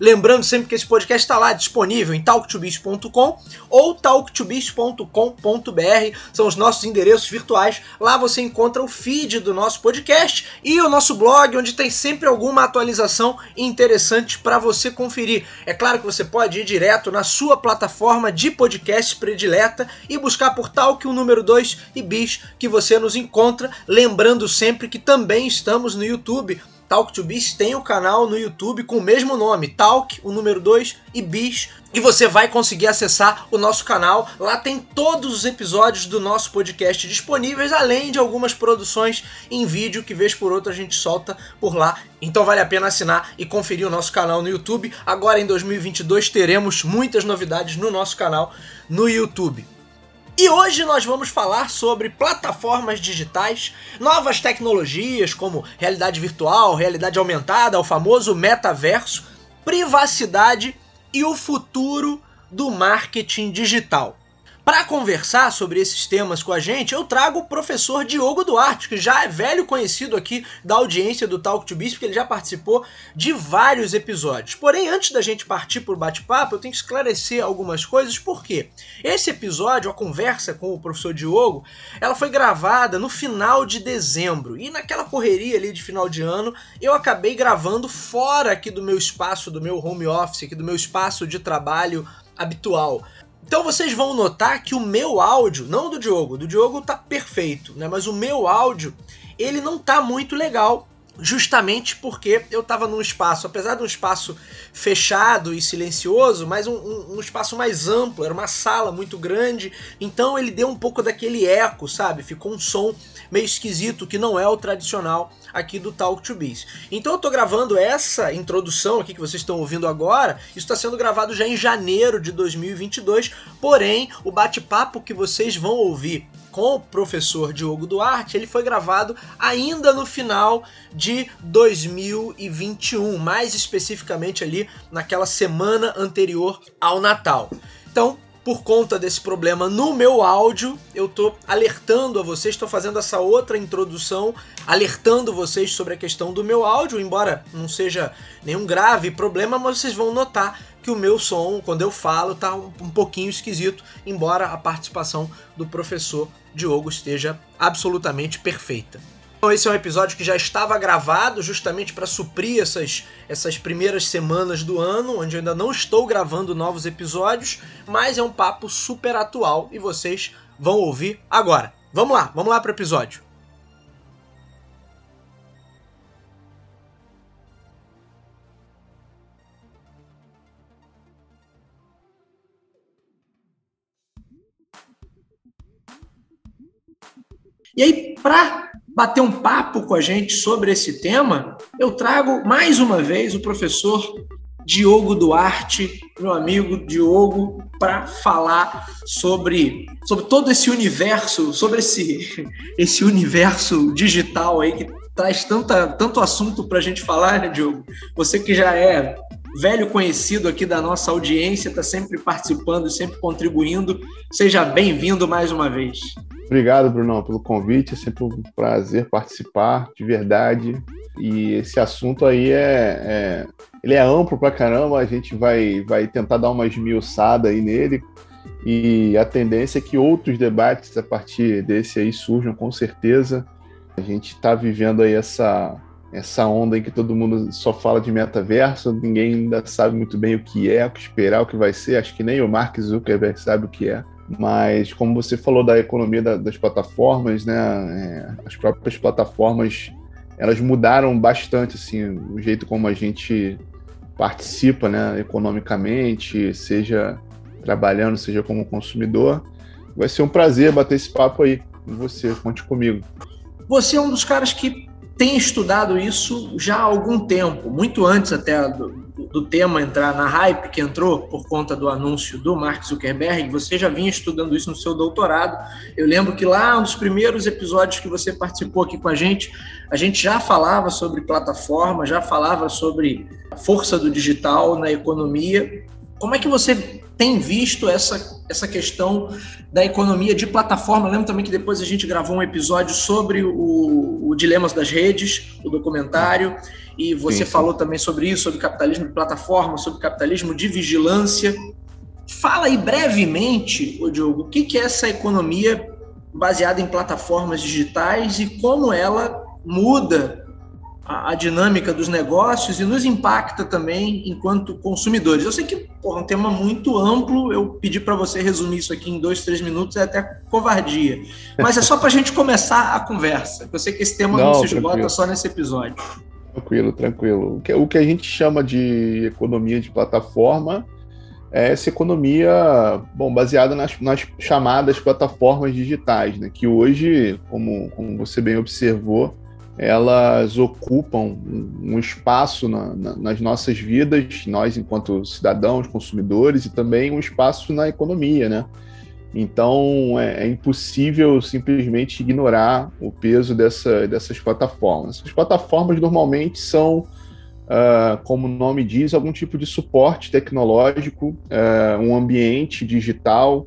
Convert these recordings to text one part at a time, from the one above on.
Lembrando sempre que esse podcast está lá disponível em talktobiz.com ou talktobiz.com.br, são os nossos endereços virtuais. Lá você encontra o feed do nosso podcast e o nosso blog, onde tem sempre alguma atualização interessante para você conferir. É claro que você pode ir direto na sua plataforma de podcast predileta e buscar por Talk o número 2 e Bis que você nos encontra. Lembrando sempre que também estamos no YouTube Talk to Biz tem o um canal no YouTube com o mesmo nome, Talk, o número 2 e Biz, e você vai conseguir acessar o nosso canal. Lá tem todos os episódios do nosso podcast disponíveis, além de algumas produções em vídeo que vez por outra a gente solta por lá. Então vale a pena assinar e conferir o nosso canal no YouTube. Agora em 2022 teremos muitas novidades no nosso canal no YouTube. E hoje nós vamos falar sobre plataformas digitais, novas tecnologias como realidade virtual, realidade aumentada, o famoso metaverso, privacidade e o futuro do marketing digital. Para conversar sobre esses temas com a gente, eu trago o professor Diogo Duarte, que já é velho conhecido aqui da audiência do Talk to Biz, porque ele já participou de vários episódios. Porém, antes da gente partir para o bate-papo, eu tenho que esclarecer algumas coisas, porque esse episódio, a conversa com o professor Diogo, ela foi gravada no final de dezembro. E naquela correria ali de final de ano, eu acabei gravando fora aqui do meu espaço, do meu home office, aqui do meu espaço de trabalho habitual. Então vocês vão notar que o meu áudio, não do Diogo, do Diogo tá perfeito, né? Mas o meu áudio, ele não tá muito legal justamente porque eu estava num espaço, apesar de um espaço fechado e silencioso, mas um, um, um, espaço mais amplo, era uma sala muito grande, então ele deu um pouco daquele eco, sabe? Ficou um som meio esquisito que não é o tradicional aqui do Talk to Biz. Então eu tô gravando essa introdução aqui que vocês estão ouvindo agora, isso está sendo gravado já em janeiro de 2022, porém o bate-papo que vocês vão ouvir com o professor Diogo Duarte, ele foi gravado ainda no final de 2021, mais especificamente ali naquela semana anterior ao Natal. Então, por conta desse problema no meu áudio, eu tô alertando a vocês, estou fazendo essa outra introdução, alertando vocês sobre a questão do meu áudio, embora não seja nenhum grave problema, mas vocês vão notar que o meu som, quando eu falo, tá um pouquinho esquisito, embora a participação do professor Diogo esteja absolutamente perfeita. Então esse é um episódio que já estava gravado justamente para suprir essas, essas primeiras semanas do ano, onde eu ainda não estou gravando novos episódios, mas é um papo super atual e vocês vão ouvir agora. Vamos lá, vamos lá para o episódio. E aí, para bater um papo com a gente sobre esse tema, eu trago mais uma vez o professor Diogo Duarte, meu amigo Diogo, para falar sobre, sobre todo esse universo, sobre esse, esse universo digital aí que traz tanta, tanto assunto para a gente falar, né, Diogo? Você que já é velho conhecido aqui da nossa audiência, está sempre participando, sempre contribuindo. Seja bem-vindo mais uma vez. Obrigado, Brunão, pelo convite. É sempre um prazer participar, de verdade. E esse assunto aí é, é ele é amplo pra caramba. A gente vai, vai tentar dar uma esmiuçada aí nele. E a tendência é que outros debates a partir desse aí surjam, com certeza. A gente está vivendo aí essa, essa onda em que todo mundo só fala de metaverso, ninguém ainda sabe muito bem o que é, o que esperar, o que vai ser. Acho que nem o Mark Zuckerberg sabe o que é. Mas, como você falou da economia da, das plataformas, né, é, as próprias plataformas elas mudaram bastante assim, o jeito como a gente participa né, economicamente, seja trabalhando, seja como consumidor. Vai ser um prazer bater esse papo aí com você, conte comigo. Você é um dos caras que tem estudado isso já há algum tempo, muito antes até do tema entrar na hype que entrou por conta do anúncio do Mark Zuckerberg, você já vinha estudando isso no seu doutorado. Eu lembro que lá, um dos primeiros episódios que você participou aqui com a gente, a gente já falava sobre plataforma, já falava sobre a força do digital na economia. Como é que você tem visto essa, essa questão da economia de plataforma? Eu lembro também que depois a gente gravou um episódio sobre o, o Dilemas das Redes, o documentário e você sim, sim. falou também sobre isso, sobre capitalismo de plataforma, sobre capitalismo de vigilância. Fala aí brevemente, o Diogo, o que é essa economia baseada em plataformas digitais e como ela muda a, a dinâmica dos negócios e nos impacta também enquanto consumidores. Eu sei que é um tema muito amplo, eu pedi para você resumir isso aqui em dois, três minutos, é até covardia. Mas é só para a gente começar a conversa. Eu sei que esse tema não, não se esgota tranquilo. só nesse episódio. Tranquilo, tranquilo. O que, o que a gente chama de economia de plataforma é essa economia, bom, baseada nas, nas chamadas plataformas digitais, né? Que hoje, como, como você bem observou, elas ocupam um, espaço na, na, nas nossas vidas, nós enquanto cidadãos, consumidores, e também um espaço na economia, né? Então é, é, impossível simplesmente ignorar o peso dessa, dessas plataformas. As plataformas normalmente são, uh, como o nome diz, algum tipo de suporte tecnológico, uh, um ambiente digital.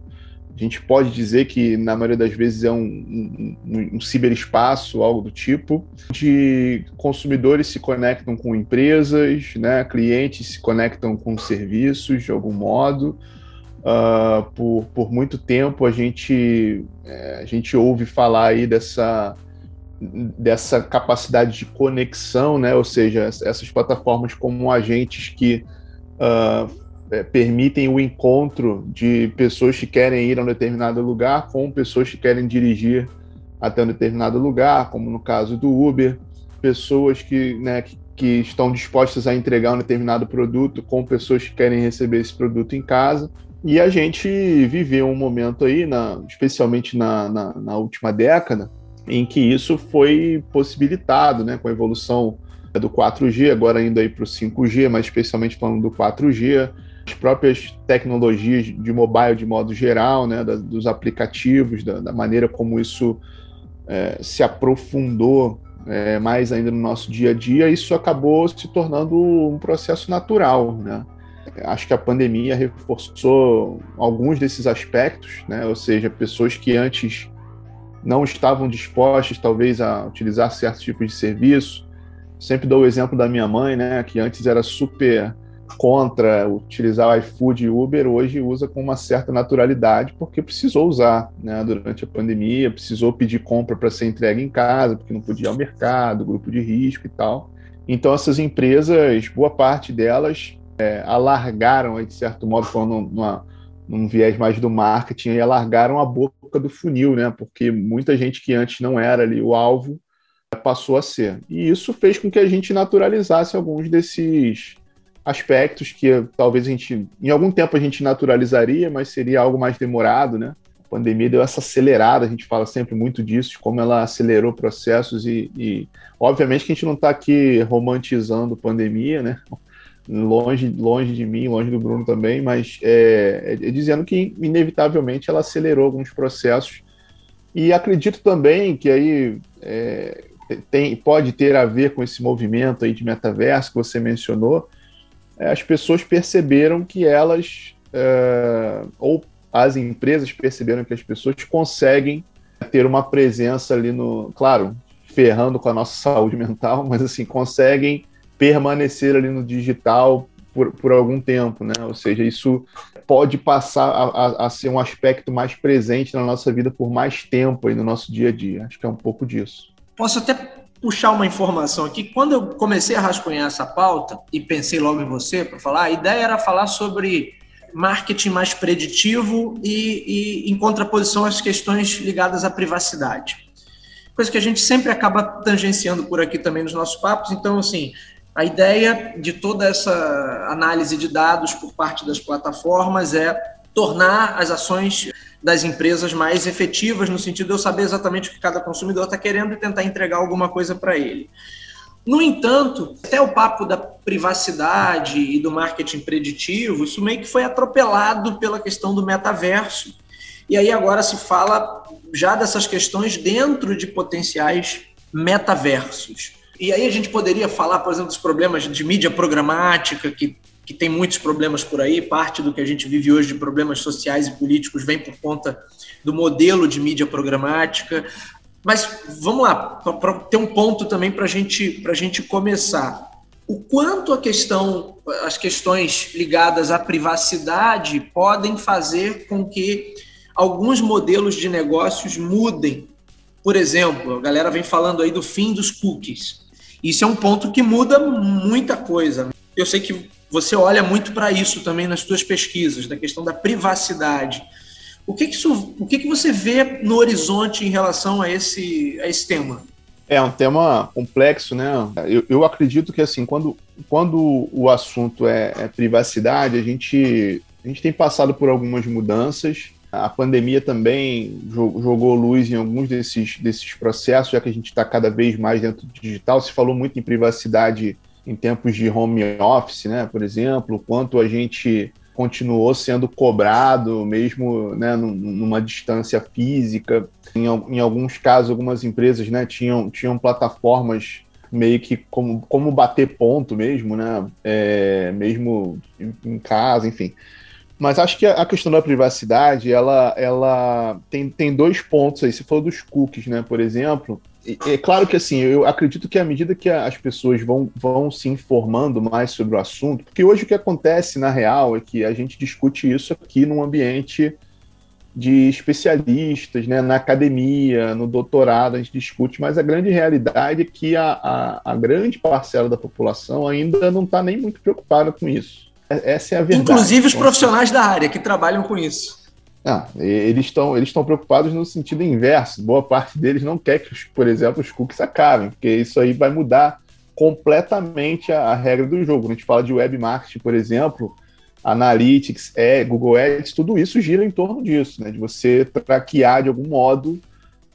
A gente pode dizer que, na maioria das vezes, é um, um, um ciberespaço, algo do tipo, de consumidores se conectam com empresas, né, clientes se conectam com serviços de algum modo. Uh, por, por muito tempo a gente, é, a gente ouve falar aí dessa, dessa capacidade de conexão, né? ou seja, essas plataformas como agentes que uh, é, permitem o encontro de pessoas que querem ir a um determinado lugar com pessoas que querem dirigir até um determinado lugar, como no caso do Uber, pessoas que, né, que, que estão dispostas a entregar um determinado produto com pessoas que querem receber esse produto em casa. E a gente viveu um momento aí, na, especialmente na, na, na última década, em que isso foi possibilitado, né, com a evolução do 4G, agora indo aí para o 5G, mas especialmente falando do 4G, as próprias tecnologias de mobile de modo geral, né, da, dos aplicativos, da, da, maneira como isso é, se aprofundou é, mais ainda no nosso dia a dia, isso acabou se tornando um processo natural, né? Acho que a pandemia reforçou alguns desses aspectos, né? ou seja, pessoas que antes não estavam dispostas, talvez, a utilizar certos tipos de serviço. Sempre dou o exemplo da minha mãe, né? que antes era super contra utilizar o iFood e Uber, hoje usa com uma certa naturalidade, porque precisou usar né? durante a pandemia, precisou pedir compra para ser entregue em casa, porque não podia ir ao mercado, grupo de risco e tal. Então, essas empresas, boa parte delas é, alargaram, de certo modo, falando numa, num viés mais do marketing, e alargaram a boca do funil, né? Porque muita gente que antes não era ali o alvo passou a ser. E isso fez com que a gente naturalizasse alguns desses aspectos que talvez a gente, em algum tempo a gente naturalizaria, mas seria algo mais demorado, né? A pandemia deu essa acelerada, a gente fala sempre muito disso, de como ela acelerou processos e, e obviamente que a gente não está aqui romantizando pandemia, né? longe, longe de mim, longe do Bruno também, mas é, é, dizendo que inevitavelmente ela acelerou alguns processos e acredito também que aí é, tem, pode ter a ver com esse movimento aí de metaverso que você mencionou. É, as pessoas perceberam que elas, é, ou as empresas perceberam que as pessoas conseguem ter uma presença ali no, claro, ferrando com a nossa saúde mental, mas assim, conseguem permanecer ali no digital por, por algum tempo, né? Ou seja, isso pode passar a, a, a, ser um aspecto mais presente na nossa vida por mais tempo aí no nosso dia a dia. Acho que é um pouco disso. Posso até puxar uma informação aqui. Quando eu comecei a rascunhar essa pauta e pensei logo em você para falar, a ideia era falar sobre marketing mais preditivo e, e em contraposição às questões ligadas à privacidade. Coisa que a gente sempre acaba tangenciando por aqui também nos nossos papos. Então, assim, a ideia de toda essa análise de dados por parte das plataformas é tornar as ações das empresas mais efetivas, no sentido de eu saber exatamente o que cada consumidor está querendo e tentar entregar alguma coisa para ele. No entanto, até o papo da privacidade e do marketing preditivo, isso meio que foi atropelado pela questão do metaverso. E aí agora se fala já dessas questões dentro de potenciais metaversos. E aí a gente poderia falar, por exemplo, dos problemas de mídia programática, que, que tem muitos problemas por aí, parte do que a gente vive hoje de problemas sociais e políticos vem por conta do modelo de mídia programática. Mas vamos lá, para ter um ponto também para gente, a gente começar. O quanto a questão, as questões ligadas à privacidade podem fazer com que alguns modelos de negócios mudem. Por exemplo, a galera vem falando aí do fim dos cookies. Isso é um ponto que muda muita coisa. Eu sei que você olha muito para isso também nas suas pesquisas, da questão da privacidade. O que, que, isso, o que, que você vê no horizonte em relação a esse, a esse tema? É um tema complexo, né? Eu, eu acredito que assim, quando, quando o assunto é, é, privacidade, a gente, a gente tem passado por algumas mudanças. A pandemia também jogou luz em alguns desses, desses processos, já que a gente está cada vez mais dentro do digital. Se falou muito em privacidade em tempos de home office, né? Por exemplo, quanto a gente continuou sendo cobrado, mesmo né, numa distância física. Em, em, alguns casos, algumas empresas né, tinham, tinham plataformas meio que como, como bater ponto mesmo, né? É, mesmo em casa, enfim. Mas acho que a questão da privacidade, ela, ela tem, tem dois pontos aí. Você falou dos cookies, né? Por exemplo, é claro que assim, eu acredito que à medida que as pessoas vão, vão se informando mais sobre o assunto, porque hoje o que acontece na real é que a gente discute isso aqui num ambiente de especialistas, né, na academia, no doutorado, a gente discute, mas a grande realidade é que a, a, a grande parcela da população ainda não está nem muito preocupada com isso. É, essa é a verdade. Inclusive os profissionais da área que trabalham com isso. Ah, eles estão eles preocupados no sentido inverso. Boa parte deles não quer que, por exemplo, os cookies acabem, porque isso aí vai mudar completamente a, a regra do jogo. A gente fala de web marketing, por exemplo, Analytics, é, Google Ads, tudo isso gira em torno disso, né? De você traquear de algum modo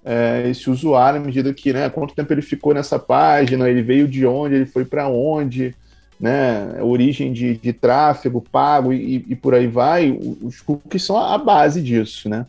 é, esse usuário à medida que, né? Quanto tempo ele ficou nessa página, ele veio de onde, ele foi para onde né, origem de, de tráfego pago e, e, por aí vai, os cookies são a base disso, né?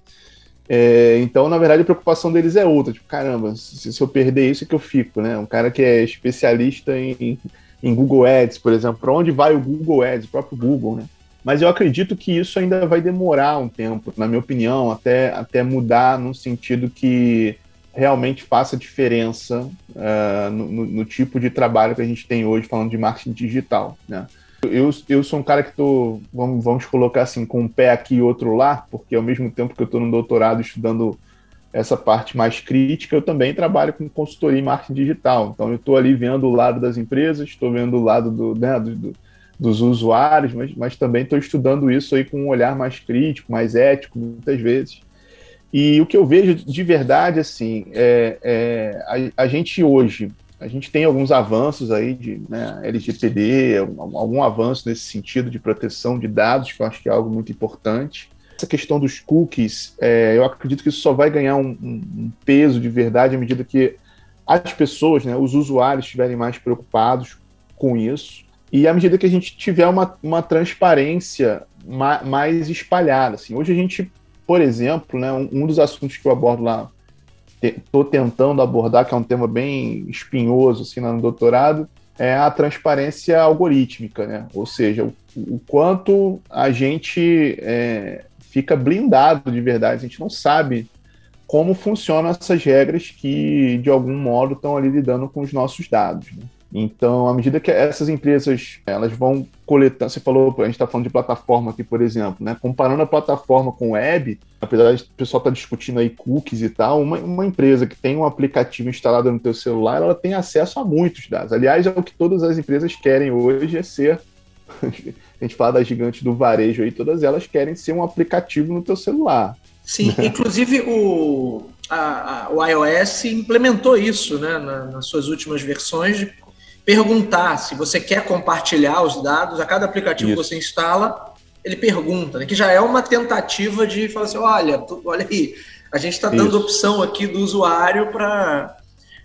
É, então, na verdade, a preocupação deles é outra. Tipo, caramba, se, se, eu perder isso, é que eu fico, né? Um cara que é especialista em, em Google Ads, por exemplo, para onde vai o Google Ads, o próprio Google, né? Mas eu acredito que isso ainda vai demorar um tempo, na minha opinião, até, até mudar no sentido que realmente faça diferença uh, no, no, tipo de trabalho que a gente tem hoje falando de marketing digital, né? Eu, eu sou um cara que estou, vamos, vamos colocar assim, com um pé aqui e outro lá, porque ao mesmo tempo que eu estou no doutorado estudando essa parte mais crítica, eu também trabalho com consultoria em marketing digital. Então eu estou ali vendo o lado das empresas, estou vendo o lado do, né, do, do, dos usuários, mas, mas também estou estudando isso aí com um olhar mais crítico, mais ético, muitas vezes. E o que eu vejo de verdade, assim, é, é a, a, gente hoje, a gente tem alguns avanços aí de né, LGPD, algum, avanço nesse sentido de proteção de dados, que eu acho que é algo muito importante. Essa questão dos cookies, é, eu acredito que isso só vai ganhar um, um, peso de verdade à medida que as pessoas, né, os usuários estiverem mais preocupados com isso. E à medida que a gente tiver uma, uma transparência mais espalhada. Assim. Hoje a gente por exemplo, né, um, dos assuntos que eu abordo lá, estou te, tentando abordar, que é um tema bem espinhoso assim, no doutorado, é a transparência algorítmica, né? ou seja, o, o quanto a gente é, fica blindado de verdade, a gente não sabe como funcionam essas regras que, de algum modo, estão ali lidando com os nossos dados. Né? Então, à medida que essas empresas elas vão coletando, você falou, a gente está falando de plataforma aqui, por exemplo, né? Comparando a plataforma com web, apesar de o pessoal estar tá discutindo aí cookies e tal, uma, uma empresa que tem um aplicativo instalado no teu celular, ela tem acesso a muitos dados. Aliás, é o que todas as empresas querem hoje é ser a gente fala das gigantes do varejo aí, todas elas querem ser um aplicativo no teu celular. Sim, inclusive o, a, a, o iOS implementou isso né, na, nas suas últimas versões, perguntar se você quer compartilhar os dados, a cada aplicativo Isso. que você instala, ele pergunta, né, que já é uma tentativa de falar assim, olha, tu, olha aí, a gente está dando opção aqui do usuário para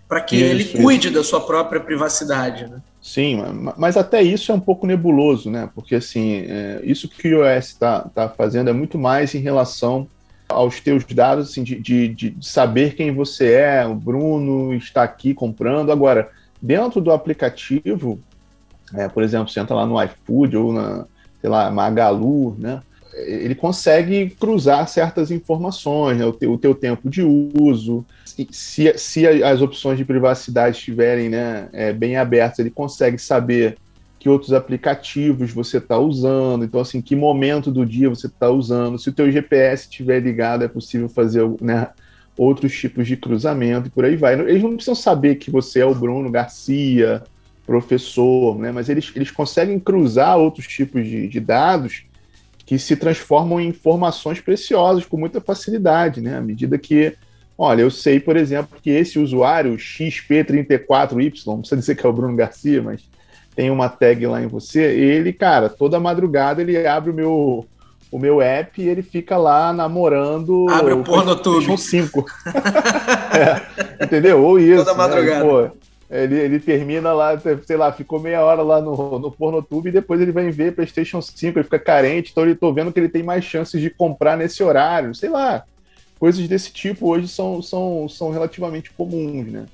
para que isso, ele cuide isso. da sua própria privacidade. Né? Sim, mas até isso é um pouco nebuloso, né? Porque assim, é, isso que o iOS está tá fazendo é muito mais em relação aos teus dados, assim, de, de, de, saber quem você é, o Bruno está aqui comprando. Agora, dentro do aplicativo, é, por exemplo, você entra lá no iFood ou na, sei lá, Magalu, né? Ele consegue cruzar certas informações, né? o, teu, o teu tempo de uso, se, se as opções de privacidade estiverem né, é, bem abertas, ele consegue saber que outros aplicativos você está usando, então assim, que momento do dia você está usando, se o teu GPS estiver ligado, é possível fazer né, outros tipos de cruzamento e por aí vai. Eles não precisam saber que você é o Bruno Garcia, professor, né, mas eles, eles conseguem cruzar outros tipos de, de dados que se transformam em informações preciosas com muita facilidade, né, à medida que Olha, eu sei, por exemplo, que esse usuário XP34Y, não precisa dizer que é o Bruno Garcia, mas tem uma tag lá em você, ele, cara, toda madrugada ele abre o meu o meu app e ele fica lá namorando abre o PornoTube 5. é, entendeu? Ou isso. Toda né? madrugada. Pô, ele, ele termina lá, sei lá, ficou meia hora lá no, no PornoTube e depois ele vai ver PlayStation 5, ele fica carente, então ele tô vendo que ele tem mais chances de comprar nesse horário, sei lá coisas desse tipo hoje são, são, são relativamente comuns, né?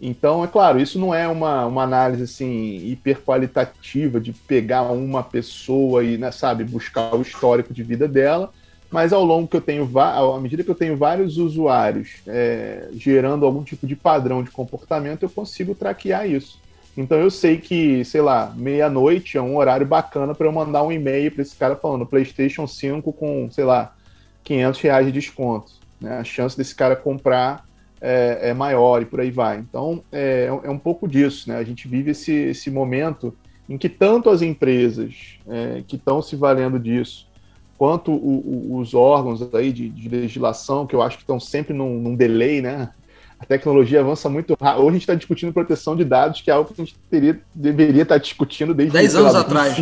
Então, é claro, isso não é uma, uma análise assim hiperqualitativa de pegar uma pessoa e, né, sabe, buscar o histórico de vida dela, mas ao longo que eu tenho, à medida que eu tenho vários usuários é, gerando algum tipo de padrão de comportamento, eu consigo traquear isso. Então eu sei que, sei lá, meia-noite é um horário bacana para eu mandar um e-mail para esse cara falando PlayStation 5 com, sei lá, 500 reais de desconto né? A chance desse cara comprar é, é maior e por aí vai. Então, é, é, um pouco disso, né? A gente vive esse, esse momento em que tanto as empresas é, que estão se valendo disso, quanto o, o, os órgãos aí de, de, legislação, que eu acho que estão sempre num, num delay, né? A tecnologia avança muito rápido. Hoje a gente está discutindo proteção de dados, que é algo que a gente teria, deveria estar tá discutindo desde 10 anos lá, atrás.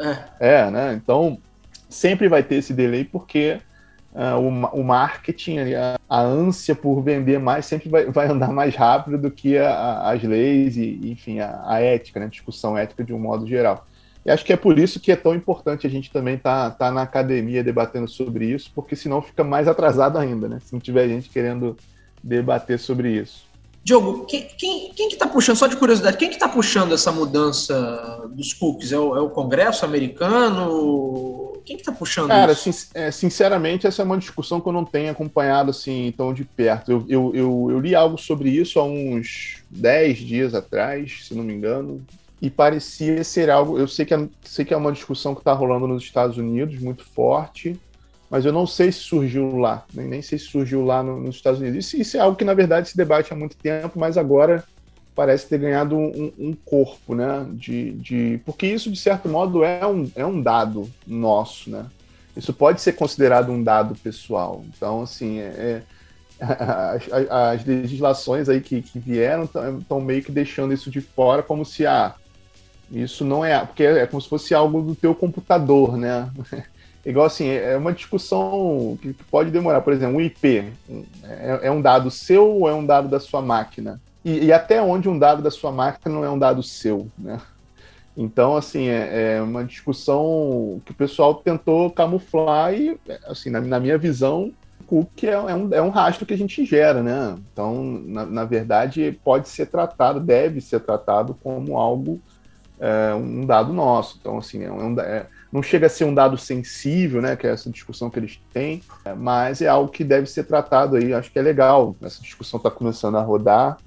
É. é, né? Então, sempre vai ter esse delay, porque uh, o, o, marketing, a, a, ânsia por vender mais sempre vai, vai andar mais rápido do que a, a, as leis e, enfim, a, ética, né? discussão ética de um modo geral. E acho que é por isso que é tão importante a gente também estar tá, tá na academia debatendo sobre isso, porque senão fica mais atrasado ainda, né? Se não tiver gente querendo debater sobre isso. Diogo, quem, quem, quem que está puxando, só de curiosidade, quem que está puxando essa mudança dos cookies? É o, é o Congresso americano? Quem que está puxando Cara, isso? Sin é, sinceramente, essa é uma discussão que eu não tenho acompanhado assim tão de perto. Eu, eu, eu, eu li algo sobre isso há uns 10 dias atrás, se não me engano, e parecia ser algo. Eu sei que é, sei que é uma discussão que está rolando nos Estados Unidos muito forte mas eu não sei se surgiu lá, nem, nem sei se surgiu lá no, nos Estados Unidos. Isso, isso, é algo que, na verdade, se debate há muito tempo, mas agora parece ter ganhado um, um corpo, né? De, de, porque isso, de certo modo, é um, é um dado nosso, né? Isso pode ser considerado um dado pessoal. Então, assim, é, é as, as, legislações aí que, que vieram estão meio que deixando isso de fora como se, ah, isso não é... Porque é como se fosse algo do teu computador, né? Igual assim, é uma discussão que pode demorar. Por exemplo, um IP é, é um dado seu ou é um dado da sua máquina? E, e, até onde um dado da sua máquina não é um dado seu, né? Então, assim, é, é uma discussão que o pessoal tentou camuflar e, assim, na, na minha visão, que é, é, um, é um rastro que a gente gera, né? Então, na, na verdade, pode ser tratado, deve ser tratado como algo, é, um dado nosso. Então, assim, é um, é, não chega a ser um dado sensível, né, que é essa discussão que eles têm, mas é algo que deve ser tratado aí. Acho que é legal. Essa discussão está começando a rodar.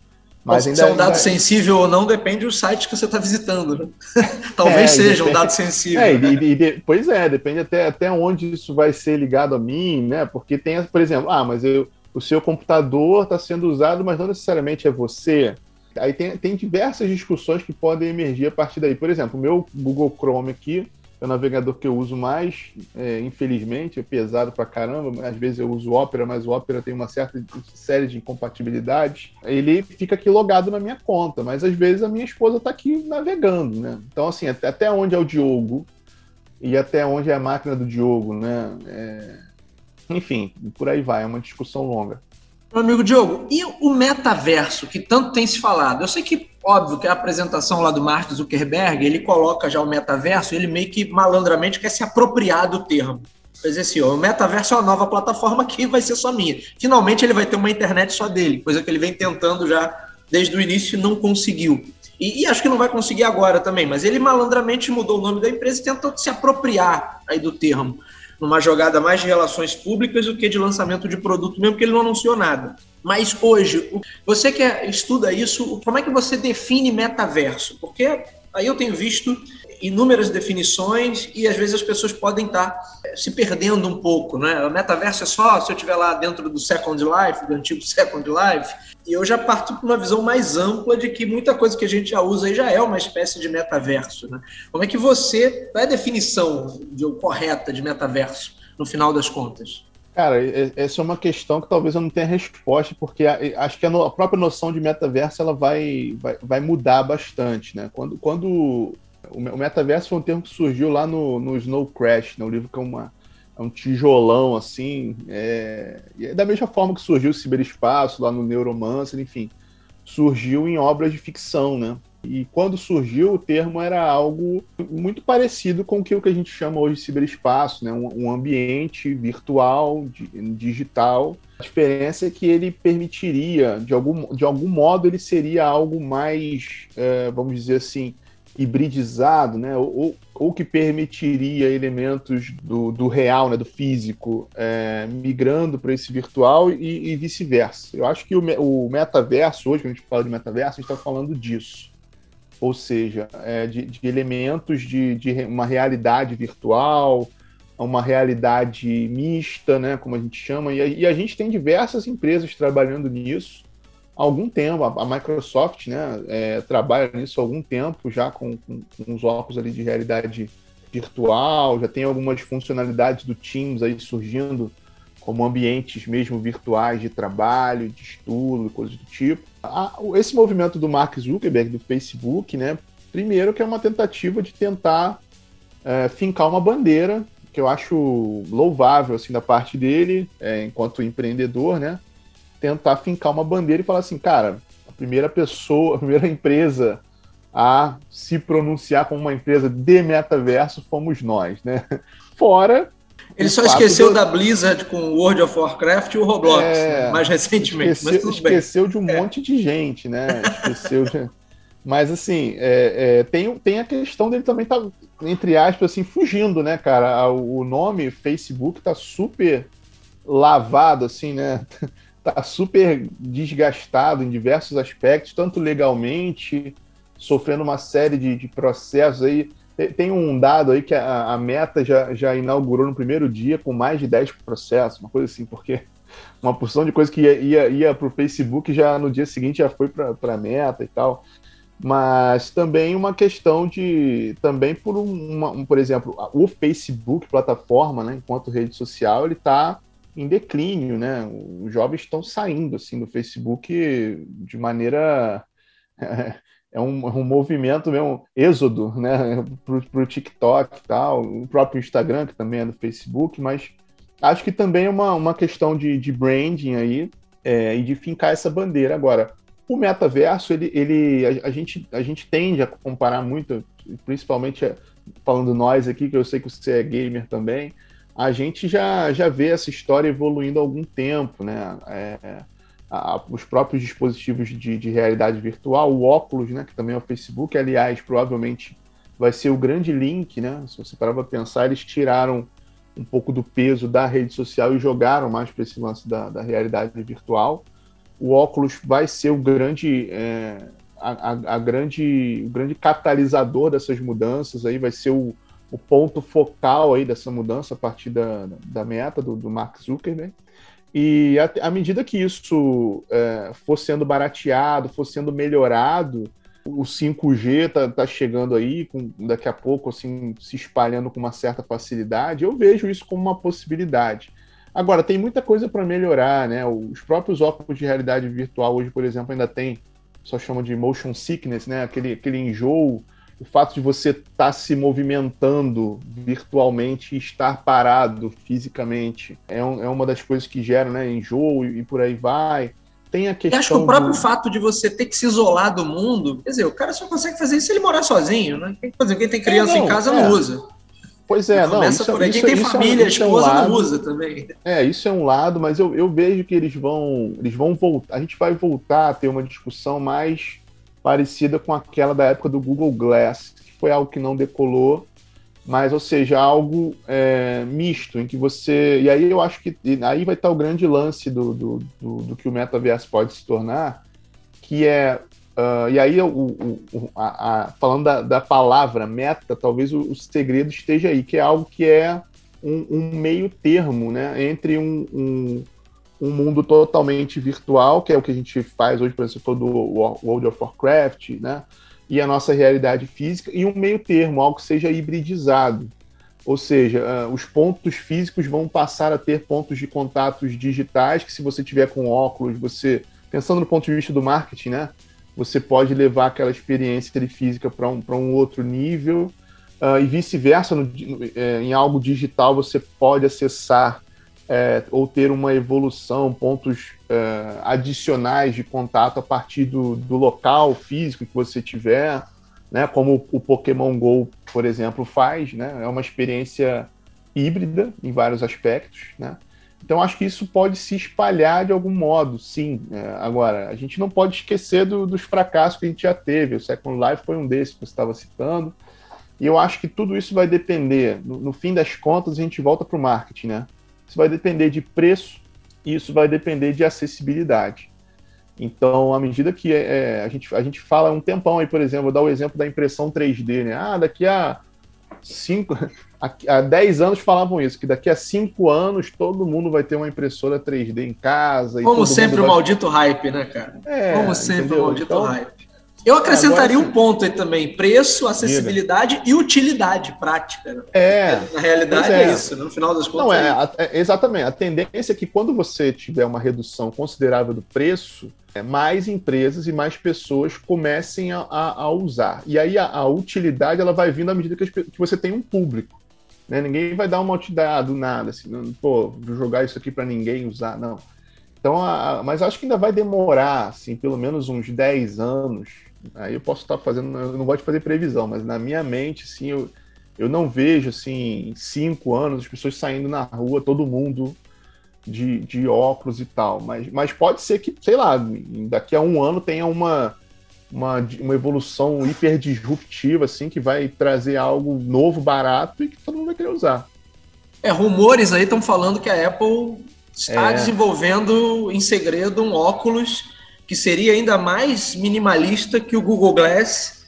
Mas ainda, se é um dado ainda... sensível ou não depende do site que você está visitando. Né? Talvez é, seja depende... um dado sensível. É, né? e, e, pois é, depende até, até onde isso vai ser ligado a mim, né? Porque tem, por exemplo, ah, mas eu, o seu computador está sendo usado, mas não necessariamente é você. Aí tem, tem diversas discussões que podem emergir a partir daí. Por exemplo, o meu Google Chrome aqui, é o navegador que eu uso mais, é, infelizmente, é pesado pra caramba. Às vezes eu uso o Opera, mas o Opera tem uma certa série de incompatibilidades. Ele fica aqui logado na minha conta, mas às vezes a minha esposa tá aqui navegando, né? Então, assim, até, até onde é o Diogo e até onde é a máquina do Diogo, né? É... Enfim, por aí vai, é uma discussão longa. Meu amigo Diogo, e o metaverso, que tanto tem se falado? Eu sei que, óbvio, que a apresentação lá do Mark Zuckerberg, ele coloca já o metaverso, ele meio que malandramente quer se apropriar do termo. Dizer assim, o metaverso é uma nova plataforma que vai ser só minha. Finalmente ele vai ter uma internet só dele, coisa que ele vem tentando já desde o início e não conseguiu. E, e, acho que não vai conseguir agora também, mas ele malandramente mudou o nome da empresa e tentou se apropriar aí do termo numa jogada mais de relações públicas do que de lançamento de produto, mesmo que ele não anunciou nada. Mas hoje, você que estuda isso, como é que você define metaverso? Porque aí eu tenho visto inúmeras definições e às vezes as pessoas podem estar eh, se perdendo um pouco, né? O metaverso é só se eu estiver lá dentro do Second Life, do antigo Second Life, e eu já parto para uma visão mais ampla de que muita coisa que a gente já usa aí já é uma espécie de metaverso, né? Como é que você, qual é a definição de, correta de metaverso no final das contas? Cara, essa é uma questão que talvez eu não tenha resposta, porque acho que a própria noção de metaverso ela vai, vai, vai mudar bastante, né? Quando, quando o metaverso foi um termo que surgiu lá no, no Snow Crash, né? livro que é, uma, é um tijolão, assim. É... E é da mesma forma que surgiu o ciberespaço lá no Neuromancer, enfim. Surgiu em obras de ficção, né? E quando surgiu, o termo era algo muito parecido com o que a gente chama hoje de ciberespaço, né? um, ambiente virtual, digital. A diferença é que ele permitiria, de algum, de algum modo, ele seria algo mais, é, vamos dizer assim, hibridizado, né, ou, ou que permitiria elementos do, do real, né, do físico, é, migrando para esse virtual e, e vice-versa. Eu acho que o, o, metaverso, hoje, quando a gente fala de metaverso, a gente está falando disso. Ou seja, é, de, de, elementos de, de uma realidade virtual, uma realidade mista, né, como a gente chama, e a, e a gente tem diversas empresas trabalhando nisso algum tempo. A, Microsoft né, é, trabalha nisso há algum tempo já com, com, com os óculos ali de realidade virtual, já tem algumas funcionalidades do Teams aí surgindo como ambientes mesmo virtuais de trabalho, de estudo, coisas do tipo. Esse movimento do Mark Zuckerberg, do Facebook, né, primeiro que é uma tentativa de tentar é, fincar uma bandeira, que eu acho louvável assim da parte dele, é, enquanto empreendedor, né, tentar fincar uma bandeira e falar assim, cara, a primeira pessoa, a primeira empresa a se pronunciar como uma empresa de metaverso fomos nós, né? Fora. Ele só esqueceu da Blizzard com World of Warcraft e o Roblox, é, né? mais recentemente. Esqueceu, esqueceu de um é. monte de gente, né? Esqueceu de... Mas assim, é, é, tem, tem a questão dele também tá, entre aspas, assim, fugindo, né, cara? O nome Facebook tá super lavado, assim, né? Está super desgastado em diversos aspectos, tanto legalmente, sofrendo uma série de, de processos aí. Tem um dado aí que a, a, Meta já, já inaugurou no primeiro dia com mais de 10 processos, uma coisa assim, porque uma porção de coisa que ia, ia, ia para o Facebook já no dia seguinte já foi para a Meta e tal. Mas também uma questão de. Também por uma, um, por exemplo, o Facebook, plataforma, né, enquanto rede social, ele está em declínio, né? Os jovens estão saindo assim do Facebook de maneira é um, é um movimento mesmo êxodo, né? Para o TikTok e tal, o próprio Instagram que também é do Facebook, mas acho que também é uma, uma questão de, de branding aí é, e de fincar essa bandeira. Agora, o metaverso, ele, ele a, a, gente, a gente tende a comparar muito, principalmente falando nós aqui, que eu sei que você é gamer também, a gente já, já vê essa história evoluindo há algum tempo, né? É, a, os próprios dispositivos de, de, realidade virtual, o óculos, né, que também é o Facebook, aliás, provavelmente vai ser o grande link, né? Se você parar para pensar, eles tiraram um pouco do peso da rede social e jogaram mais para esse lance da, da, realidade virtual. O óculos vai ser o grande, é, a, a, a, grande, o grande catalisador dessas mudanças aí, vai ser o, o ponto focal aí dessa mudança a partir da, da meta do, do Mark Zuckerberg. E à medida que isso é, for sendo barateado, for sendo melhorado, o 5G tá, tá chegando aí, com, daqui a pouco assim se espalhando com uma certa facilidade. Eu vejo isso como uma possibilidade. Agora tem muita coisa para melhorar, né? Os próprios óculos de realidade virtual hoje, por exemplo, ainda tem, só chama de motion sickness, né? Aquele, aquele enjoo o fato de você estar tá se movimentando virtualmente e estar parado fisicamente é, um, é uma das coisas que gera né, enjoo e, e por aí vai. Tem a questão. Eu acho que o próprio do... fato de você ter que se isolar do mundo, quer dizer, o cara só consegue fazer isso se ele morar sozinho, né? Quem, quem tem criança é, não, em casa é. não usa. Pois é, não. Isso, por aí. Quem tem família, é, esposa, é um não usa também. É, isso é um lado, mas eu, eu vejo que eles vão. Eles vão voltar. A gente vai voltar a ter uma discussão mais parecida com aquela da época do Google Glass, que foi algo que não decolou, mas, ou seja, algo é, misto, em que você. E aí eu acho que aí vai estar o grande lance do, do, do, do que o metaverso pode se tornar, que é Uh, e aí, o, o, a, a, falando da, da, palavra meta, talvez o, o, segredo esteja aí, que é algo que é um, um meio termo né, entre um, um, um, mundo totalmente virtual, que é o que a gente faz hoje, por exemplo, do World of Warcraft, né, e a nossa realidade física, e um meio termo, algo que seja hibridizado. Ou seja, uh, os pontos físicos vão passar a ter pontos de contatos digitais, que se você tiver com óculos, você, pensando no ponto de vista do marketing, né, você pode levar aquela experiência física para um, um outro nível, uh, e vice-versa, é, em algo digital você pode acessar é, ou ter uma evolução, pontos é, adicionais de contato a partir do, do local físico que você tiver, né, como o Pokémon Go, por exemplo, faz, né, é uma experiência híbrida em vários aspectos, né, então, acho que isso pode se espalhar de algum modo, sim. É, agora, a gente não pode esquecer do, dos fracassos que a gente já teve. O Second Life foi um desses que você estava citando. E eu acho que tudo isso vai depender, no, no fim das contas, a gente volta para o marketing, né? Isso vai depender de preço e isso vai depender de acessibilidade. Então, à medida que é, a, gente, a gente fala um tempão aí, por exemplo, vou dar o exemplo da impressão 3D, né? Ah, daqui a cinco, há 10 anos falavam isso, que daqui a 5 anos todo mundo vai ter uma impressora 3D em casa. Como sempre o maldito hype, né, cara? É, Como sempre entendeu? o maldito então, hype. Eu acrescentaria um ponto aí também: preço, acessibilidade e utilidade prática. Né? É. Na realidade é. é. isso, né? no final das contas. Não, é, é, é, exatamente. A tendência é que quando você tiver uma redução considerável do preço, é, mais empresas e mais pessoas comecem a, a, a usar. E aí a, a, utilidade ela vai vindo à medida que, que você tem um público. Né? Ninguém vai dar uma utilidade do nada, assim, não, pô, vou jogar isso aqui para ninguém usar, não. Então, mas acho que ainda vai demorar, assim, pelo menos uns 10 anos. Aí eu posso estar fazendo, eu não gosto de fazer previsão, mas na minha mente, assim, eu, eu não vejo, assim, em cinco anos as pessoas saindo na rua, todo mundo de, de óculos e tal. Mas, mas pode ser que, sei lá, daqui a um ano tenha uma, uma, uma evolução hiper disruptiva, assim, que vai trazer algo novo, barato e que todo mundo vai querer usar. É, rumores aí estão falando que a Apple está é. desenvolvendo em segredo um óculos que seria ainda mais minimalista que o Google Glass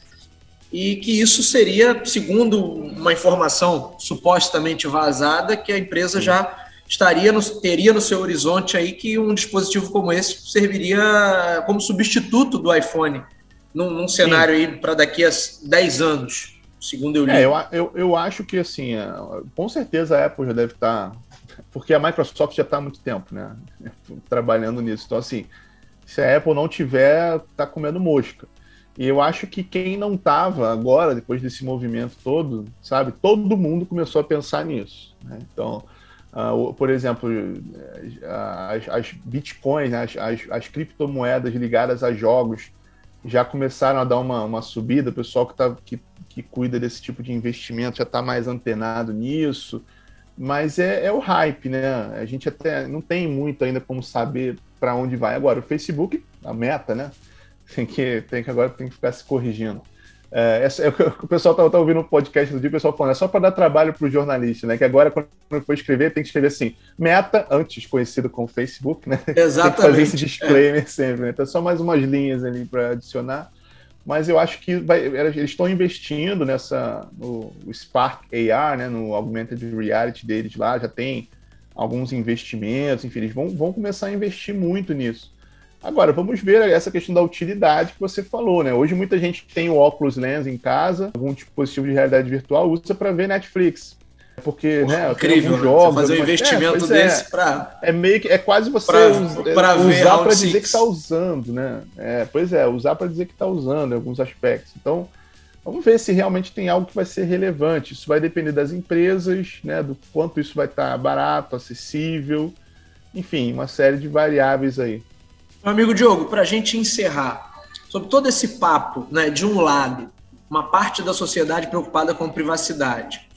e que isso seria, segundo uma informação supostamente vazada, que a empresa já estaria no, teria no seu horizonte aí que um dispositivo como esse serviria como substituto do iPhone num, num cenário Sim. aí para daqui a 10 anos, segundo eu li. É, eu, eu, eu acho que assim, é, com certeza a Apple já deve estar, tá, porque a Microsoft já está há muito tempo, né, trabalhando nisso. Então assim, se a Apple não tiver, tá comendo mosca. E eu acho que quem não estava agora, depois desse movimento todo, sabe, todo mundo começou a pensar nisso. Né? Então, Uh, por exemplo, as, as bitcoins, né, as, as, as, criptomoedas ligadas a jogos já começaram a dar uma, uma subida. O pessoal que, tá, que, que cuida desse tipo de investimento já está mais antenado nisso. Mas é, é, o hype, né? A gente até não tem muito ainda como saber para onde vai. Agora, o Facebook, a meta, né? Tem que, tem que agora tem que ficar se corrigindo. É, é, o pessoal tá, tá, ouvindo o um podcast do dia, o pessoal falando, é só para dar trabalho para o jornalista, né? Que agora, quando for escrever, tem que escrever assim, meta, antes conhecido como Facebook, né? Exatamente. tem que fazer esse disclaimer é. sempre, né? Então, só mais umas linhas ali para adicionar. Mas eu acho que vai, eles estão investindo nessa, no Spark AR, né? No Augmented Reality deles lá, já tem alguns investimentos, enfim, eles vão, vão começar a investir muito nisso. Agora, vamos ver essa questão da utilidade que você falou, né? Hoje muita gente tem o óculos Lens em casa, algum dispositivo de realidade virtual, usa para ver Netflix. Porque, Porra, né, incrível, né? jogos, fazer um investimento é, desse é, para é meio que é quase você pra, usar para dizer que está usando, né? É, pois é, usar para dizer que está usando em alguns aspectos. Então, Vamos ver se realmente tem algo que vai ser relevante. Isso vai depender das empresas, né, do quanto isso vai estar barato, acessível, enfim, uma série de variáveis aí. Meu amigo Diogo, para a gente encerrar, sobre todo esse papo, né, de um lado, uma parte da sociedade preocupada com privacidade,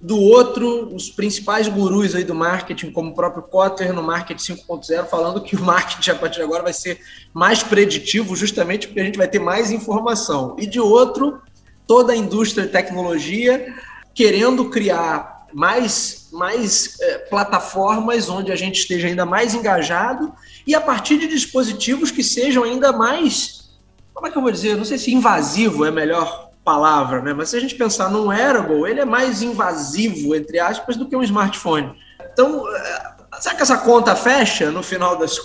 do outro, os principais gurus aí do marketing, como o próprio Kotter no Marketing 5.0, falando que o marketing a partir de agora vai ser mais preditivo, justamente porque a gente vai ter mais informação. E de outro, toda a indústria de tecnologia querendo criar mais, mais é, plataformas onde a gente esteja ainda mais engajado e a partir de dispositivos que sejam ainda mais, como é que eu vou dizer? Não sei se invasivo é melhor palavra, né? Mas se a gente pensar num wearable, ele é mais invasivo, entre aspas, do que um smartphone. Então, eh, será que essa conta fecha no final, das,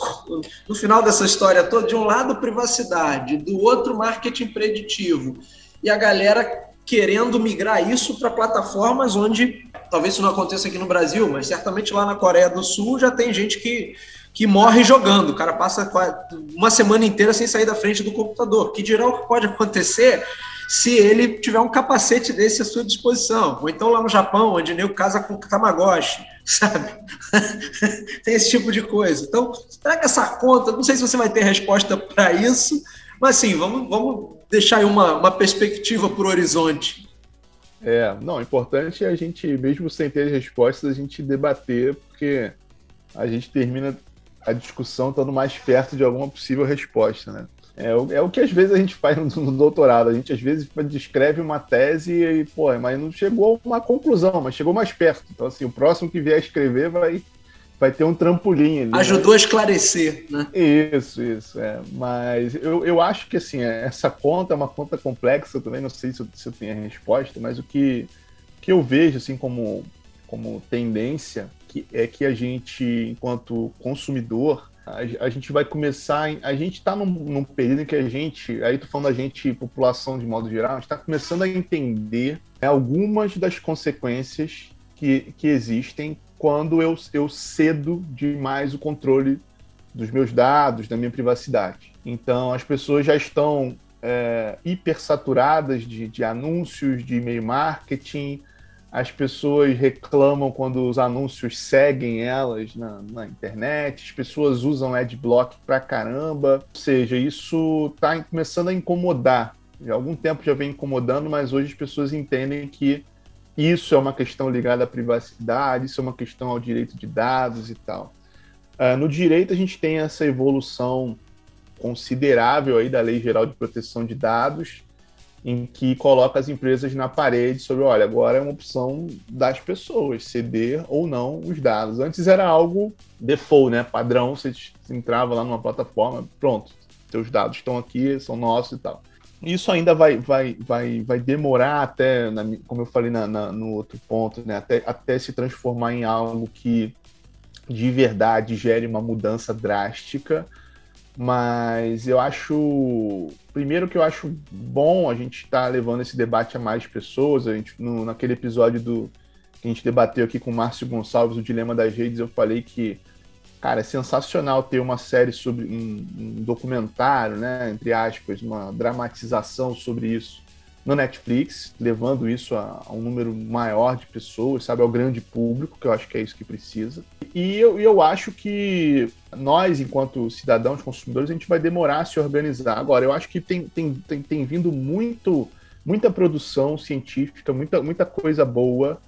no final dessa história toda? De um lado, privacidade, do outro, marketing preditivo. E a galera querendo migrar isso para plataformas onde, talvez isso não aconteça aqui no Brasil, mas certamente lá na Coreia do Sul já tem gente que, que morre jogando. O cara passa uma semana inteira sem sair da frente do computador. Que dirá o que pode acontecer se ele tiver um capacete desse à sua disposição. Ou então lá no Japão, onde o casa com Tamagotchi, sabe? Tem esse tipo de coisa. Então, que essa conta, não sei se você vai ter resposta para isso, mas sim, vamos, vamos deixar aí uma, uma perspectiva para o horizonte. É, não, o importante é a gente, mesmo sem ter respostas, a gente debater, porque a gente termina a discussão estando mais perto de alguma possível resposta, né? É, é o que às vezes a gente faz no, no, doutorado. A gente às vezes descreve uma tese e, pô, mas não chegou a uma conclusão, mas chegou mais perto. Então, assim, o próximo que vier escrever vai, vai ter um trampolim ali. Ajudou né? a esclarecer, né? Isso, isso. É. Mas eu, eu acho que, assim, essa conta é uma conta complexa também. Não sei se eu, se eu tenho a resposta, mas o que, que eu vejo, assim, como, como tendência que é que a gente, enquanto consumidor, a, a gente vai começar. A gente está num, num, período em que a gente, aí tô falando da gente, população de modo geral, a gente está começando a entender né, algumas das consequências que, que existem quando eu, eu cedo demais o controle dos meus dados, da minha privacidade. Então, as pessoas já estão é, hipersaturadas de, de anúncios, de e-mail marketing, as pessoas reclamam quando os anúncios seguem elas na, na internet, as pessoas usam adblock pra caramba, ou seja, isso está começando a incomodar. Já há algum tempo já vem incomodando, mas hoje as pessoas entendem que isso é uma questão ligada à privacidade, isso é uma questão ao direito de dados e tal. Uh, no direito, a gente tem essa evolução considerável aí da Lei Geral de Proteção de Dados, em que coloca as empresas na parede sobre, olha, agora é uma opção das pessoas ceder ou não os dados. Antes era algo default, né, padrão, você entrava lá numa plataforma, pronto, seus dados estão aqui, são nossos e tal. Isso ainda vai, vai, vai, vai demorar até, como eu falei na, na, no outro ponto, né, até, até se transformar em algo que de verdade gere uma mudança drástica mas eu acho. Primeiro que eu acho bom a gente estar tá levando esse debate a mais pessoas. A gente, no, naquele episódio do que a gente debateu aqui com o Márcio Gonçalves, o Dilema das Redes, eu falei que, cara, é sensacional ter uma série sobre um, um documentário, né? Entre aspas, uma dramatização sobre isso no Netflix, levando isso a, a, um número maior de pessoas, sabe, ao grande público, que eu acho que é isso que precisa. E eu, eu acho que nós, enquanto cidadãos, consumidores, a gente vai demorar a se organizar. Agora, eu acho que tem, tem, tem, tem vindo muito, muita produção científica, muita, muita coisa boa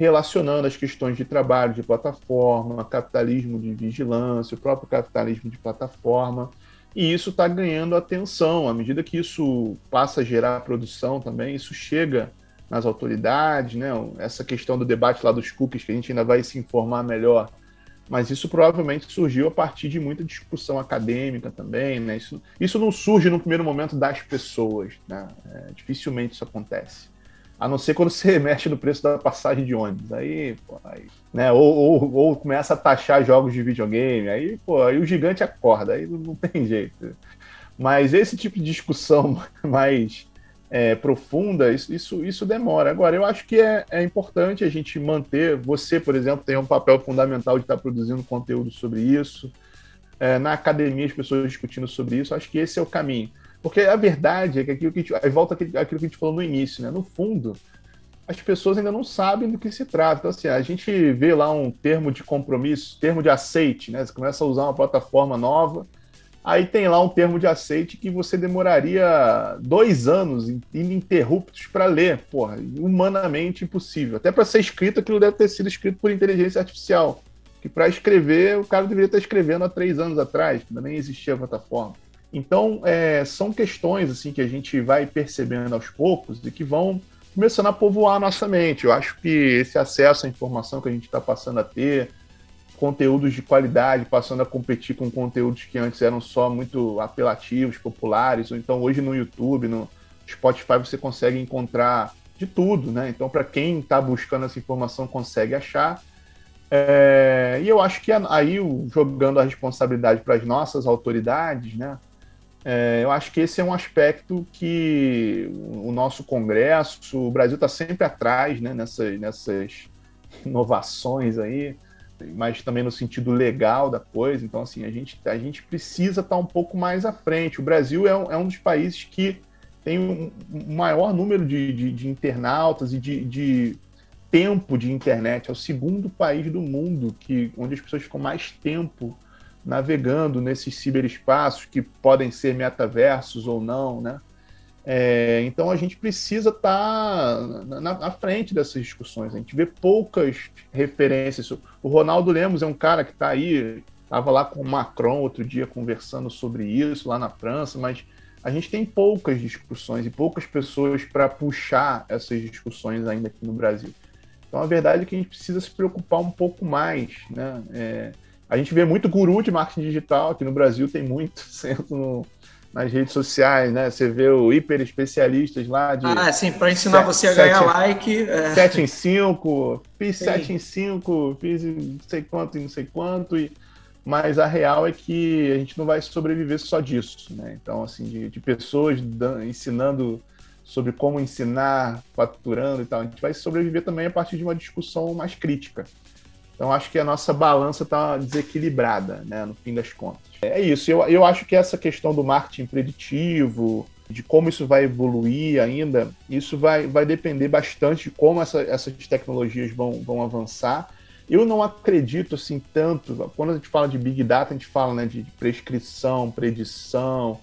relacionando as questões de trabalho, de plataforma, capitalismo de vigilância, o próprio capitalismo de plataforma. E isso está ganhando atenção. À medida que isso passa a gerar produção também, isso chega nas autoridades, né? Essa questão do debate lá dos cookies, que a gente ainda vai se informar melhor. Mas isso provavelmente surgiu a partir de muita discussão acadêmica também, né? Isso, isso não surge no primeiro momento das pessoas, né? É, dificilmente isso acontece. A não ser quando você mexe no preço da passagem de ônibus. Aí, pô, aí, né? Ou, ou, ou, começa a taxar jogos de videogame. Aí, pô, aí o gigante acorda. Aí não tem jeito. Mas esse tipo de discussão mais é, profunda, isso, isso, isso, demora. Agora, eu acho que é, é, importante a gente manter. Você, por exemplo, tem um papel fundamental de estar produzindo conteúdo sobre isso. É, na academia, as pessoas discutindo sobre isso. Acho que esse é o caminho. Porque a verdade é que aquilo que a gente, volta aquilo que a gente falou no início, né? No fundo, as pessoas ainda não sabem do que se trata. Então, assim, a gente vê lá um termo de compromisso, termo de aceite, né? Você começa a usar uma plataforma nova, aí tem lá um termo de aceite que você demoraria dois anos ininterruptos para ler. Porra, humanamente impossível. Até para ser escrito, aquilo deve ter sido escrito por inteligência artificial. Que para escrever, o cara deveria estar escrevendo há três anos atrás, ainda nem existia a plataforma. Então, é, são questões assim que a gente vai percebendo aos poucos e que vão começando a povoar a nossa mente. Eu acho que esse acesso à informação que a gente está passando a ter, conteúdos de qualidade, passando a competir com conteúdos que antes eram só muito apelativos, populares, ou então hoje no YouTube, no Spotify, você consegue encontrar de tudo, né? Então, para quem está buscando essa informação, consegue achar. É... e eu acho que aí, jogando a responsabilidade para as nossas autoridades, né? É, eu acho que esse é um aspecto que o nosso Congresso, o Brasil está sempre atrás né, nessas, nessas inovações aí, mas também no sentido legal da coisa. Então, assim, a gente, a gente precisa estar tá um pouco mais à frente. O Brasil é um, é um dos países que tem um, um maior número de, de, de internautas e de, de, tempo de internet. É o segundo país do mundo que, onde as pessoas ficam mais tempo navegando nesses ciberespaços que podem ser metaversos ou não, né? É, então a gente precisa estar tá na, na, frente dessas discussões. A gente vê poucas referências. O Ronaldo Lemos é um cara que está aí, estava lá com o Macron outro dia conversando sobre isso lá na França, mas a gente tem poucas discussões e poucas pessoas para puxar essas discussões ainda aqui no Brasil. Então a verdade é que a gente precisa se preocupar um pouco mais, né? É, a gente vê muito guru de marketing digital, aqui no Brasil tem muito centro no, nas redes sociais, né? Você vê o hiper especialistas lá de. Ah, sim, para ensinar você a ganhar like. É... 7 em 5, fiz sim. 7 em 5, fiz não sei quanto e não sei quanto. E... Mas a real é que a gente não vai sobreviver só disso, né? Então, assim, de, de pessoas ensinando sobre como ensinar, faturando e tal. A gente vai sobreviver também a partir de uma discussão mais crítica. Então acho que a nossa balança está desequilibrada, né, no fim das contas. É isso, eu, eu acho que essa questão do marketing preditivo, de como isso vai evoluir ainda, isso vai, vai depender bastante de como essa, essas tecnologias vão, vão avançar. Eu não acredito assim tanto, quando a gente fala de Big Data, a gente fala né, de prescrição, predição.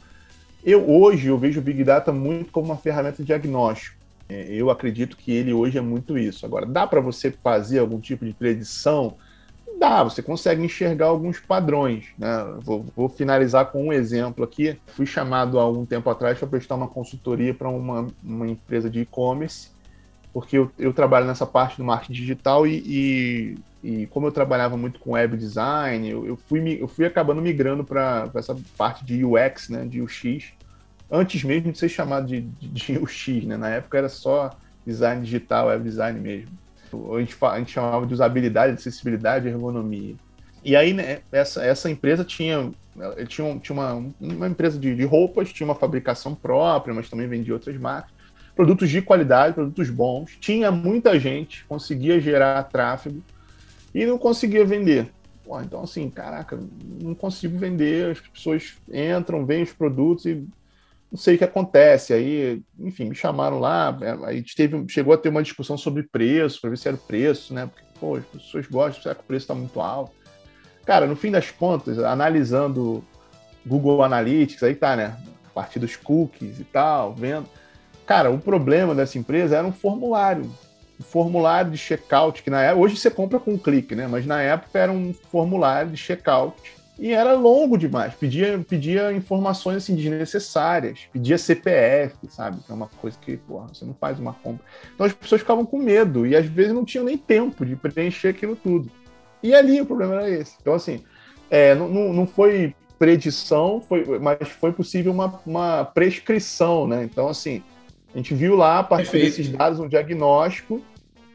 Eu hoje eu vejo o Big Data muito como uma ferramenta de diagnóstico. É, eu acredito que ele hoje é muito isso. Agora, dá para você fazer algum tipo de predição? Dá, você consegue enxergar alguns padrões. Né? Vou, vou finalizar com um exemplo aqui. Fui chamado há algum tempo atrás para prestar uma consultoria para uma, uma empresa de e-commerce, porque eu, eu, trabalho nessa parte do marketing digital e, e, e como eu trabalhava muito com web design, eu, eu fui, eu fui acabando migrando para essa parte de UX, né, de UX, antes mesmo de ser chamado de, de, de UX, né? Na época era só design digital, web design mesmo. A gente, a gente chamava de usabilidade, acessibilidade ergonomia. E aí, né, essa, essa empresa tinha, tinha, tinha uma, uma empresa de, de roupas, tinha uma fabricação própria, mas também vendia outras marcas. Produtos de qualidade, produtos bons. Tinha muita gente, conseguia gerar tráfego e não conseguia vender. Pô, então, assim, caraca, não consigo vender. As pessoas entram, veem os produtos e não sei o que acontece. Aí, enfim, me chamaram lá, é, aí teve, chegou a ter uma discussão sobre preço, para ver se era o preço, né? Porque, pô, as pessoas gostam, será que o preço está muito alto? Cara, no fim das contas, analisando Google Analytics, aí tá, né? A partir dos cookies e tal, vendo. Cara, o problema dessa empresa era um formulário. Um formulário de checkout, que na época, hoje você compra com um clique, né? Mas na época era um formulário de checkout e era longo demais, pedia, pedia informações assim, desnecessárias, pedia CPF, sabe? Que é uma coisa que, porra, você não faz uma compra. Então as pessoas ficavam com medo e às vezes não tinham nem tempo de preencher aquilo tudo. E ali o problema era esse. Então, assim, é, não, não foi predição, foi, mas foi possível uma, uma prescrição, né? Então, assim, a gente viu lá, a partir Perfeito. desses dados, um diagnóstico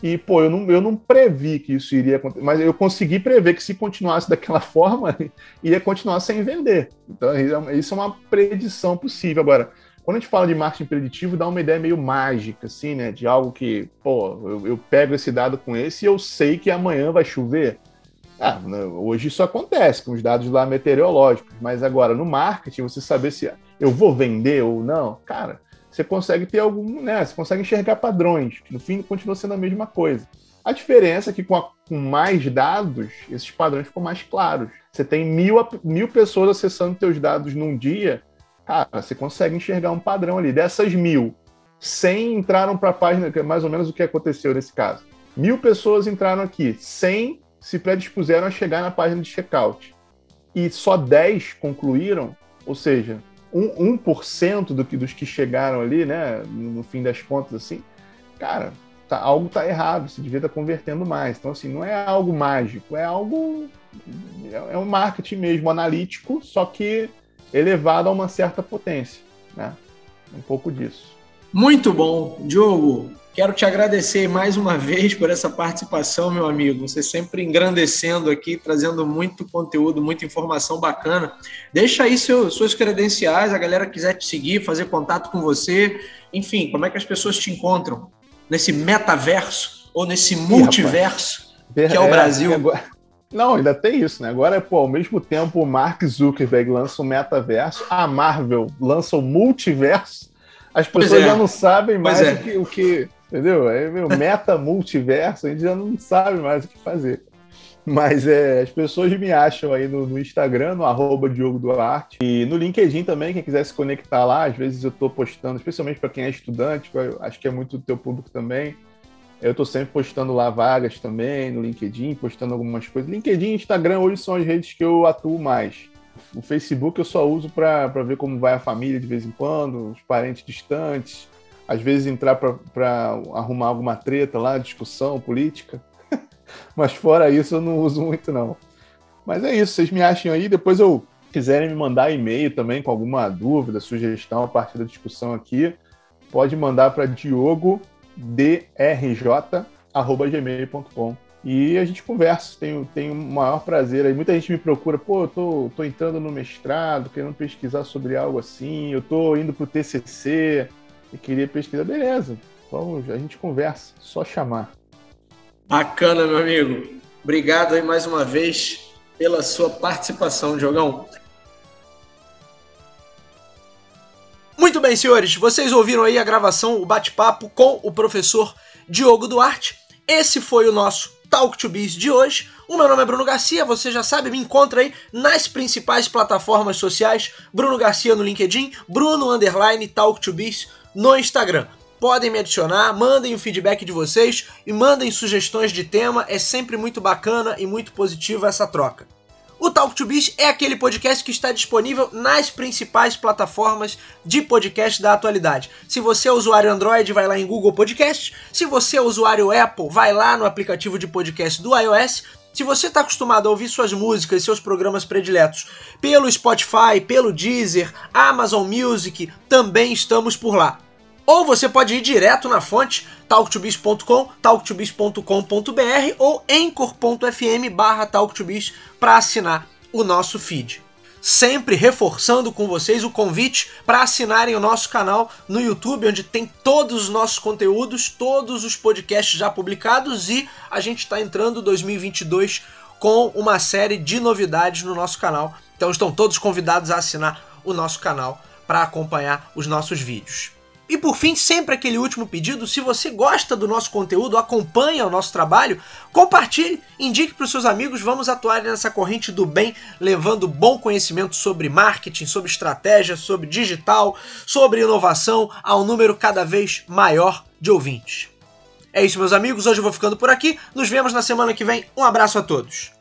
e, pô, eu não, eu não previ que isso iria acontecer, mas eu consegui prever que se continuasse daquela forma, ia continuar sem vender. Então, é isso é uma predição possível. Agora, quando a gente fala de marketing preditivo, dá uma ideia meio mágica, assim, né? De algo que, pô, eu, eu pego esse dado com esse e eu sei que amanhã vai chover. Ah, né, hoje isso acontece com os dados lá meteorológicos, mas agora no marketing, você saber se. eu vou vender ou não, cara, você consegue ter algum, né? Você consegue enxergar padrões, que no fim continua sendo a mesma coisa. A diferença é que com, a, com mais dados, esses padrões ficam mais claros. Você tem mil, mil pessoas acessando seus dados num dia, cara, você consegue enxergar um padrão ali. Dessas mil, 100 entraram para a página, que é mais ou menos o que aconteceu nesse caso. Mil pessoas entraram aqui, 100 se predispuseram a chegar na página de checkout. E só 10 concluíram, ou seja, um, 1% do que, dos que chegaram ali, né, no fim das contas, assim, cara, tá, algo está errado, você devia estar tá convertendo mais. Então, assim, não é algo mágico, é algo. É, é um marketing mesmo analítico, só que elevado a uma certa potência, né? Um pouco disso. Muito bom. Diogo, quero te agradecer mais uma vez por essa participação, meu amigo. Você sempre engrandecendo aqui, trazendo muito conteúdo, muita informação bacana. Deixa aí seu, suas credenciais, a galera quiser te seguir, fazer contato com você. Enfim, como é que as pessoas te encontram? Nesse metaverso ou nesse multiverso Ih, que é o é, Brasil? Agora... Não, ainda tem isso, né? Agora, pô, ao mesmo tempo o Mark Zuckerberg lança o metaverso, a Marvel lança o multiverso as pessoas é. já não sabem mais é. o, que, o que. Entendeu? É meu meta multiverso, a gente já não sabe mais o que fazer. Mas é, as pessoas me acham aí no, no, Instagram, no arroba Diogo Duarte. E no LinkedIn também, quem quiser se conectar lá, às vezes eu estou postando, especialmente para quem é estudante, acho que é muito do teu público também. Eu estou sempre postando lá vagas também no LinkedIn, postando algumas coisas. LinkedIn e Instagram hoje são as redes que eu atuo mais. O Facebook eu só uso para ver como vai a família de vez em quando, os parentes distantes, às vezes entrar para arrumar alguma treta lá, discussão política. Mas fora isso eu não uso muito não. Mas é isso, vocês me acham aí, depois eu quiserem me mandar e-mail também com alguma dúvida, sugestão a partir da discussão aqui, pode mandar para diogodrj@gmail.com. E a gente conversa, tenho, tenho o maior prazer. Aí muita gente me procura, pô, eu tô, tô entrando no mestrado, querendo pesquisar sobre algo assim, eu tô indo pro TCC e queria pesquisar. Beleza, vamos, a gente conversa, só chamar. Bacana, meu amigo. Obrigado aí mais uma vez pela sua participação, Diogão. Muito bem, senhores, vocês ouviram aí a gravação, o bate-papo com o professor Diogo Duarte. Esse foi o nosso Talk to Biz de hoje. O meu nome é Bruno Garcia, você já sabe, me encontra aí nas principais plataformas sociais, Bruno Garcia no LinkedIn, Bruno Underline Talk to Biz no Instagram. Podem me adicionar, mandem o feedback de vocês e mandem sugestões de tema, é sempre muito bacana e muito positiva essa troca. O Talk to Biz é aquele podcast que está disponível nas principais plataformas de podcast da atualidade. Se você é usuário Android, vai lá em Google Podcast. Se você é usuário Apple, vai lá no aplicativo de podcast do iOS. Se você está acostumado a ouvir suas músicas e seus programas prediletos pelo Spotify, pelo Deezer, Amazon Music, também estamos por lá. Ou você pode ir direto na fonte talktobiz.com, talktobiz.com.br ou anchor.fm barra talktobiz para assinar o nosso feed. Sempre reforçando com vocês o convite para assinarem o nosso canal no YouTube, onde tem todos os nossos conteúdos, todos os podcasts já publicados e a gente está entrando 2022 com uma série de novidades no nosso canal. Então estão todos convidados a assinar o nosso canal para acompanhar os nossos vídeos. E por fim, sempre aquele último pedido: se você gosta do nosso conteúdo, acompanha o nosso trabalho, compartilhe, indique para os seus amigos. Vamos atuar nessa corrente do bem, levando bom conhecimento sobre marketing, sobre estratégia, sobre digital, sobre inovação a um número cada vez maior de ouvintes. É isso, meus amigos. Hoje eu vou ficando por aqui. Nos vemos na semana que vem. Um abraço a todos.